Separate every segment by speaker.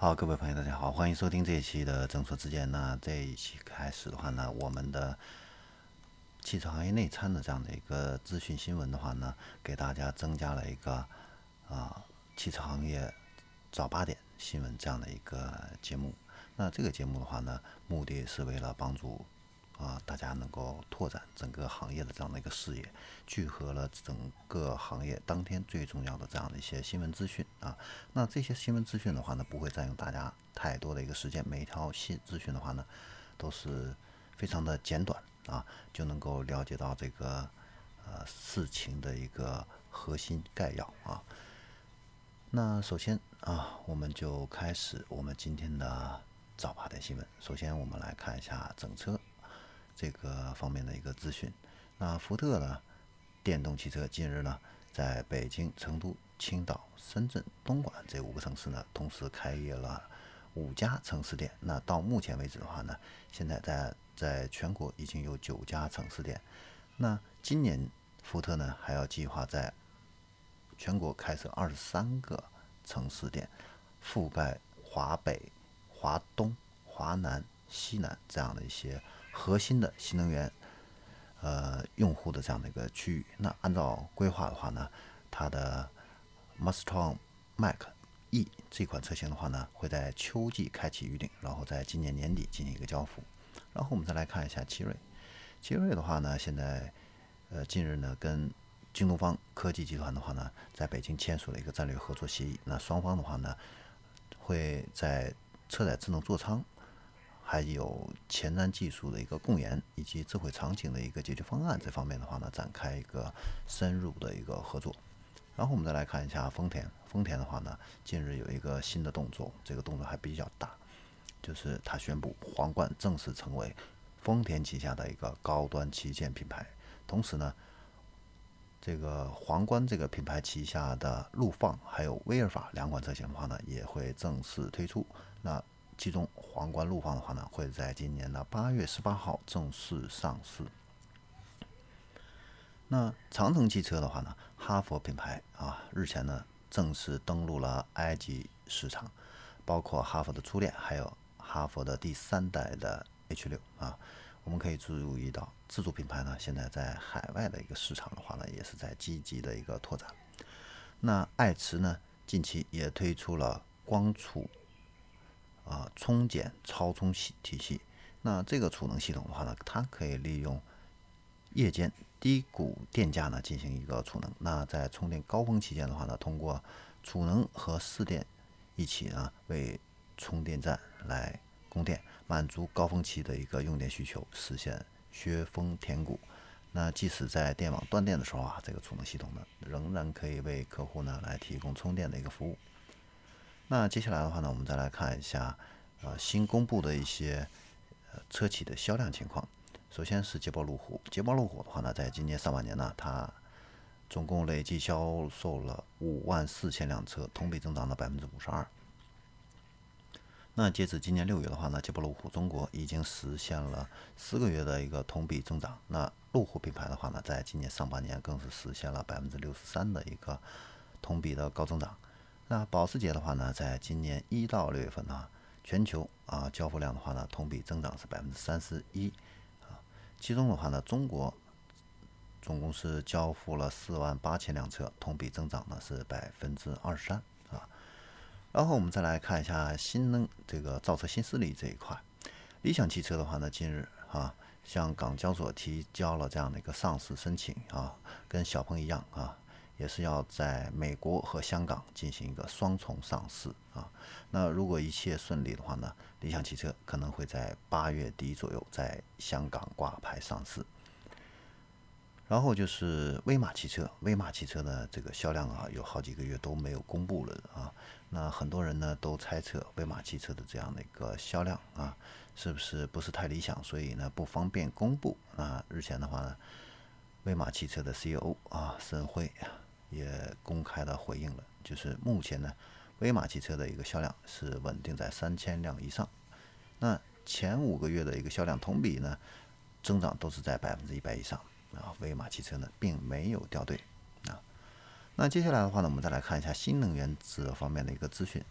Speaker 1: 好，各位朋友，大家好，欢迎收听这一期的正说之间。那这一期开始的话呢，我们的汽车行业内参的这样的一个资讯新闻的话呢，给大家增加了一个啊汽车行业早八点新闻这样的一个节目。那这个节目的话呢，目的是为了帮助。啊，大家能够拓展整个行业的这样的一个视野，聚合了整个行业当天最重要的这样的一些新闻资讯啊。那这些新闻资讯的话呢，不会占用大家太多的一个时间，每一条新资讯的话呢，都是非常的简短啊，就能够了解到这个呃事情的一个核心概要啊。那首先啊，我们就开始我们今天的早八点新闻。首先，我们来看一下整车。这个方面的一个资讯，那福特呢？电动汽车近日呢，在北京、成都、青岛、深圳、东莞这五个城市呢，同时开业了五家城市店。那到目前为止的话呢，现在在在全国已经有九家城市店。那今年福特呢，还要计划在全国开设二十三个城市店，覆盖华北、华东、华南、西南这样的一些。核心的新能源，呃，用户的这样的一个区域。那按照规划的话呢，它的 Mustang Mac E 这款车型的话呢，会在秋季开启预定，然后在今年年底进行一个交付。然后我们再来看一下奇瑞，奇瑞的话呢，现在呃近日呢跟京东方科技集团的话呢，在北京签署了一个战略合作协议。那双方的话呢，会在车载智能座舱。还有前瞻技术的一个共研，以及智慧场景的一个解决方案这方面的话呢，展开一个深入的一个合作。然后我们再来看一下丰田，丰田的话呢，近日有一个新的动作，这个动作还比较大，就是它宣布皇冠正式成为丰田旗下的一个高端旗舰品牌。同时呢，这个皇冠这个品牌旗下的陆放还有威尔法两款车型的话呢，也会正式推出。那其中，皇冠陆放的话呢，会在今年的八月十八号正式上市。那长城汽车的话呢，哈佛品牌啊，日前呢正式登陆了埃及市场，包括哈佛的初恋，还有哈佛的第三代的 H 六啊。我们可以注意到，自主品牌呢，现在在海外的一个市场的话呢，也是在积极的一个拓展。那爱驰呢，近期也推出了光储。啊，充减超充系体系，那这个储能系统的话呢，它可以利用夜间低谷电价呢进行一个储能。那在充电高峰期间的话呢，通过储能和市电一起呢，为充电站来供电，满足高峰期的一个用电需求，实现削峰填谷。那即使在电网断电的时候啊，这个储能系统呢，仍然可以为客户呢来提供充电的一个服务。那接下来的话呢，我们再来看一下，呃，新公布的一些呃车企的销量情况。首先是捷豹路虎，捷豹路虎的话呢，在今年上半年呢，它总共累计销售了五万四千辆车，同比增长了百分之五十二。那截止今年六月的话呢，捷豹路虎中国已经实现了十个月的一个同比增长。那路虎品牌的话呢，在今年上半年更是实现了百分之六十三的一个同比的高增长。那保时捷的话呢，在今年一到六月份呢，全球啊交付量的话呢，同比增长是百分之三十一啊。其中的话呢，中国总共是交付了四万八千辆车，同比增长呢是百分之二十三啊。然后我们再来看一下新能这个造车新势力这一块，理想汽车的话呢，近日啊向港交所提交了这样的一个上市申请啊，跟小鹏一样啊。也是要在美国和香港进行一个双重上市啊。那如果一切顺利的话呢，理想汽车可能会在八月底左右在香港挂牌上市。然后就是威马汽车，威马汽车的这个销量啊，有好几个月都没有公布了啊。那很多人呢都猜测威马汽车的这样的一个销量啊，是不是不是太理想，所以呢不方便公布。那日前的话呢，威马汽车的 CEO 啊沈辉。也公开的回应了，就是目前呢，威马汽车的一个销量是稳定在三千辆以上。那前五个月的一个销量同比呢，增长都是在百分之一百以上啊。威马汽车呢，并没有掉队啊。那接下来的话呢，我们再来看一下新能源这方面的一个资讯。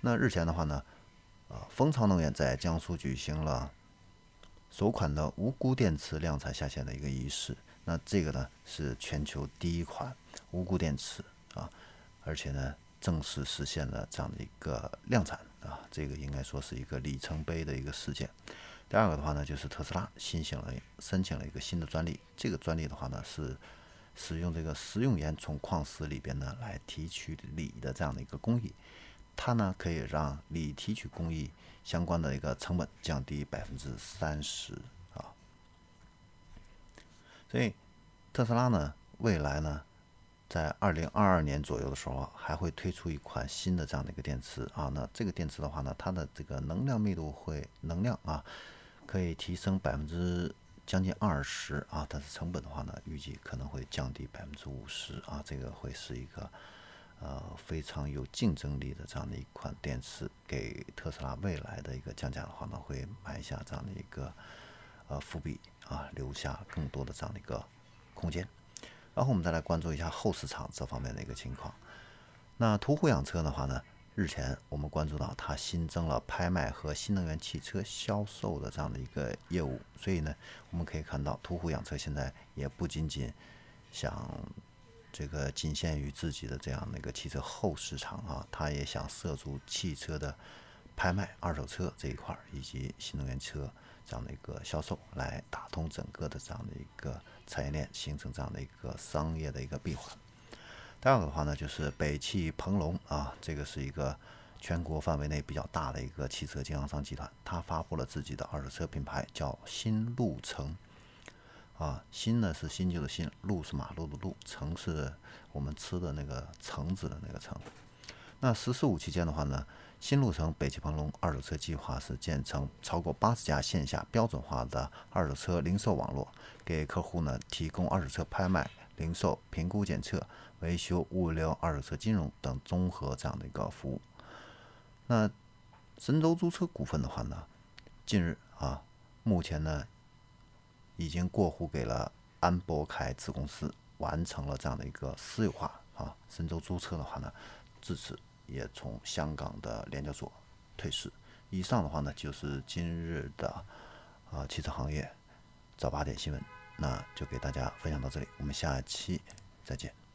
Speaker 1: 那日前的话呢，呃，蜂巢能源在江苏举行了首款的无钴电池量产下线的一个仪式。那这个呢是全球第一款无钴电池啊，而且呢正式实现了这样的一个量产啊，这个应该说是一个里程碑的一个事件。第二个的话呢，就是特斯拉新型了申请了一个新的专利，这个专利的话呢是使用这个食用盐从矿石里边呢来提取锂的这样的一个工艺，它呢可以让锂提取工艺相关的一个成本降低百分之三十。所以，特斯拉呢，未来呢，在二零二二年左右的时候，还会推出一款新的这样的一个电池啊。那这个电池的话呢，它的这个能量密度会能量啊，可以提升百分之将近二十啊。但是成本的话呢，预计可能会降低百分之五十啊。这个会是一个呃非常有竞争力的这样的一款电池，给特斯拉未来的一个降价的话呢，会埋下这样的一个呃伏笔。啊，留下更多的这样的一个空间。然后我们再来关注一下后市场这方面的一个情况。那途虎养车的话呢，日前我们关注到它新增了拍卖和新能源汽车销售的这样的一个业务，所以呢，我们可以看到途虎养车现在也不仅仅想这个仅限于自己的这样的一个汽车后市场啊，它也想涉足汽车的拍卖、二手车这一块以及新能源车。这样的一个销售来打通整个的这样的一个产业链，形成这样的一个商业的一个闭环。第二个的话呢，就是北汽鹏龙啊，这个是一个全国范围内比较大的一个汽车经销商集团，它发布了自己的二手车品牌，叫新路城。啊，新呢是新旧的新，路是马路的路，城是我们吃的那个橙子的那个橙。那“十四五”期间的话呢？新路城北汽鹏龙二手车计划是建成超过八十家线下标准化的二手车零售网络，给客户呢提供二手车拍卖、零售、评估检测、维修、物流、二手车金融等综合这样的一个服务。那神州租车股份的话呢，近日啊，目前呢已经过户给了安博凯子公司，完成了这样的一个私有化啊。神州租车的话呢，至此。也从香港的联交所退市。以上的话呢，就是今日的啊汽车行业早八点新闻，那就给大家分享到这里，我们下期再见。